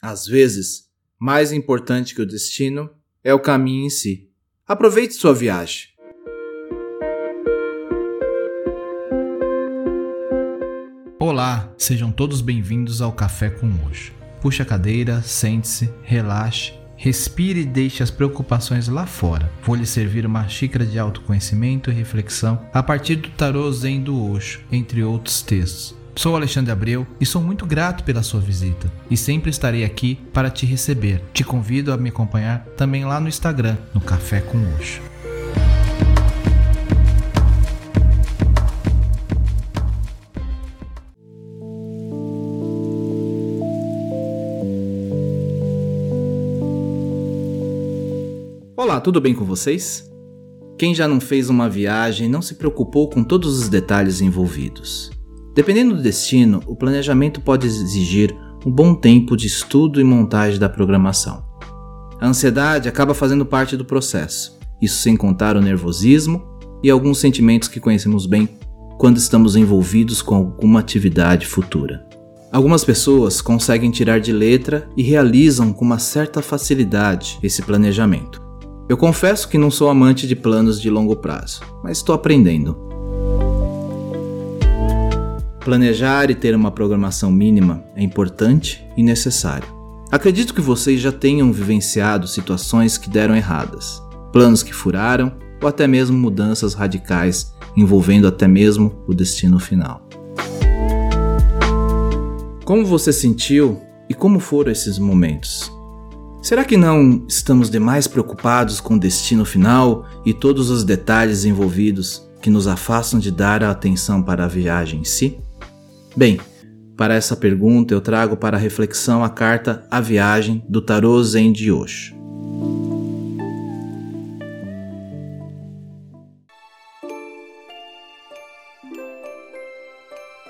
Às vezes, mais importante que o destino é o caminho em si. Aproveite sua viagem. Olá, sejam todos bem-vindos ao Café com Hoje. Puxe a cadeira, sente-se, relaxe, respire e deixe as preocupações lá fora. Vou lhe servir uma xícara de autoconhecimento e reflexão a partir do tarô Zen do Osho, entre outros textos. Sou Alexandre Abreu e sou muito grato pela sua visita e sempre estarei aqui para te receber. Te convido a me acompanhar também lá no Instagram, no Café com Osho. Olá, tudo bem com vocês? Quem já não fez uma viagem não se preocupou com todos os detalhes envolvidos. Dependendo do destino, o planejamento pode exigir um bom tempo de estudo e montagem da programação. A ansiedade acaba fazendo parte do processo, isso sem contar o nervosismo e alguns sentimentos que conhecemos bem quando estamos envolvidos com alguma atividade futura. Algumas pessoas conseguem tirar de letra e realizam com uma certa facilidade esse planejamento. Eu confesso que não sou amante de planos de longo prazo, mas estou aprendendo. Planejar e ter uma programação mínima é importante e necessário. Acredito que vocês já tenham vivenciado situações que deram erradas, planos que furaram ou até mesmo mudanças radicais envolvendo até mesmo o destino final. Como você sentiu e como foram esses momentos? Será que não estamos demais preocupados com o destino final e todos os detalhes envolvidos que nos afastam de dar a atenção para a viagem em si? Bem, para essa pergunta eu trago para reflexão a carta A Viagem do Tarô Zen de Osho.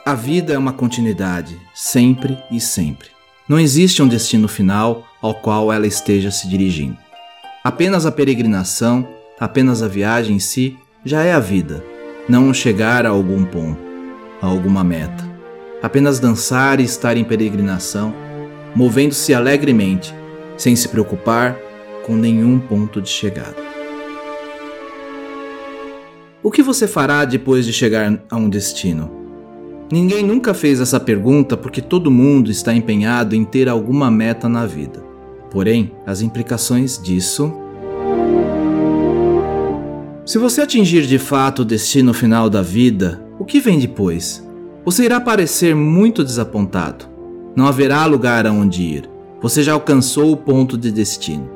A vida é uma continuidade, sempre e sempre. Não existe um destino final ao qual ela esteja se dirigindo. Apenas a peregrinação, apenas a viagem em si já é a vida, não chegar a algum ponto, a alguma meta apenas dançar e estar em peregrinação, movendo-se alegremente, sem se preocupar com nenhum ponto de chegada. O que você fará depois de chegar a um destino? Ninguém nunca fez essa pergunta porque todo mundo está empenhado em ter alguma meta na vida. Porém, as implicações disso. Se você atingir de fato o destino final da vida, o que vem depois? Você irá parecer muito desapontado. Não haverá lugar aonde ir. Você já alcançou o ponto de destino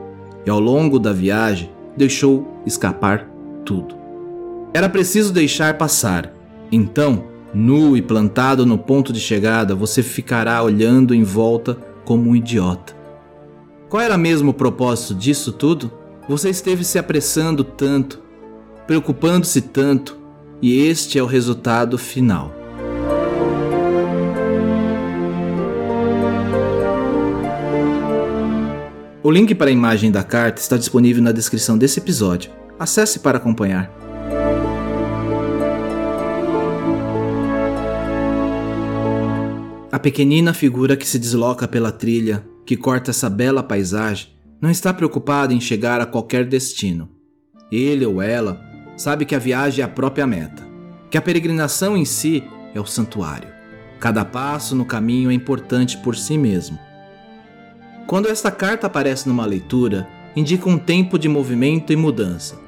e ao longo da viagem deixou escapar tudo. Era preciso deixar passar. Então, nu e plantado no ponto de chegada, você ficará olhando em volta como um idiota. Qual era mesmo o propósito disso tudo? Você esteve se apressando tanto, preocupando-se tanto, e este é o resultado final. O link para a imagem da carta está disponível na descrição desse episódio. Acesse para acompanhar. A pequenina figura que se desloca pela trilha, que corta essa bela paisagem, não está preocupada em chegar a qualquer destino. Ele ou ela sabe que a viagem é a própria meta, que a peregrinação em si é o santuário. Cada passo no caminho é importante por si mesmo quando esta carta aparece numa leitura, indica um tempo de movimento e mudança.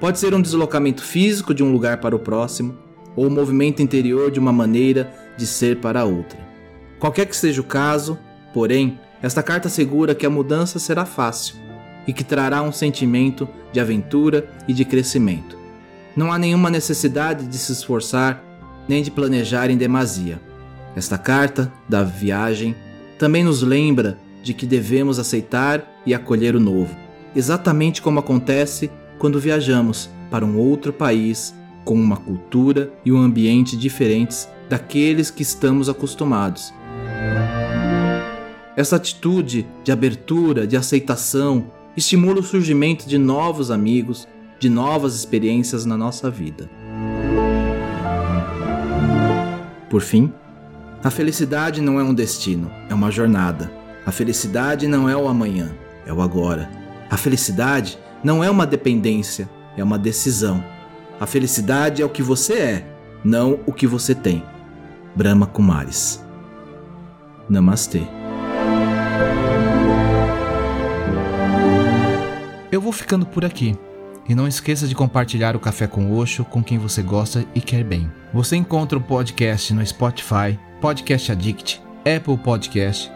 Pode ser um deslocamento físico de um lugar para o próximo, ou um movimento interior de uma maneira de ser para outra. Qualquer que seja o caso, porém, esta carta assegura que a mudança será fácil e que trará um sentimento de aventura e de crescimento. Não há nenhuma necessidade de se esforçar nem de planejar em demasia. Esta carta da viagem também nos lembra de que devemos aceitar e acolher o novo, exatamente como acontece quando viajamos para um outro país com uma cultura e um ambiente diferentes daqueles que estamos acostumados. Essa atitude de abertura, de aceitação, estimula o surgimento de novos amigos, de novas experiências na nossa vida. Por fim, a felicidade não é um destino, é uma jornada A felicidade não é o amanhã, é o agora. A felicidade não é uma dependência, é uma decisão. A felicidade é o que você é, não o que você tem. Brahma Kumaris. Namastê. Eu vou ficando por aqui. E não esqueça de compartilhar o Café com Oxo com quem você gosta e quer bem. Você encontra o podcast no Spotify, Podcast Addict, Apple Podcast